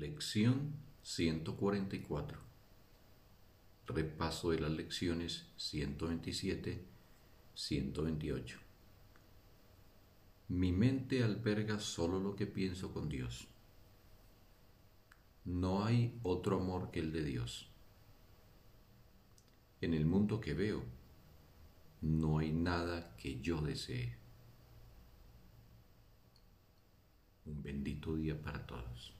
Lección 144. Repaso de las lecciones 127, 128. Mi mente alberga solo lo que pienso con Dios. No hay otro amor que el de Dios. En el mundo que veo, no hay nada que yo desee. Un bendito día para todos.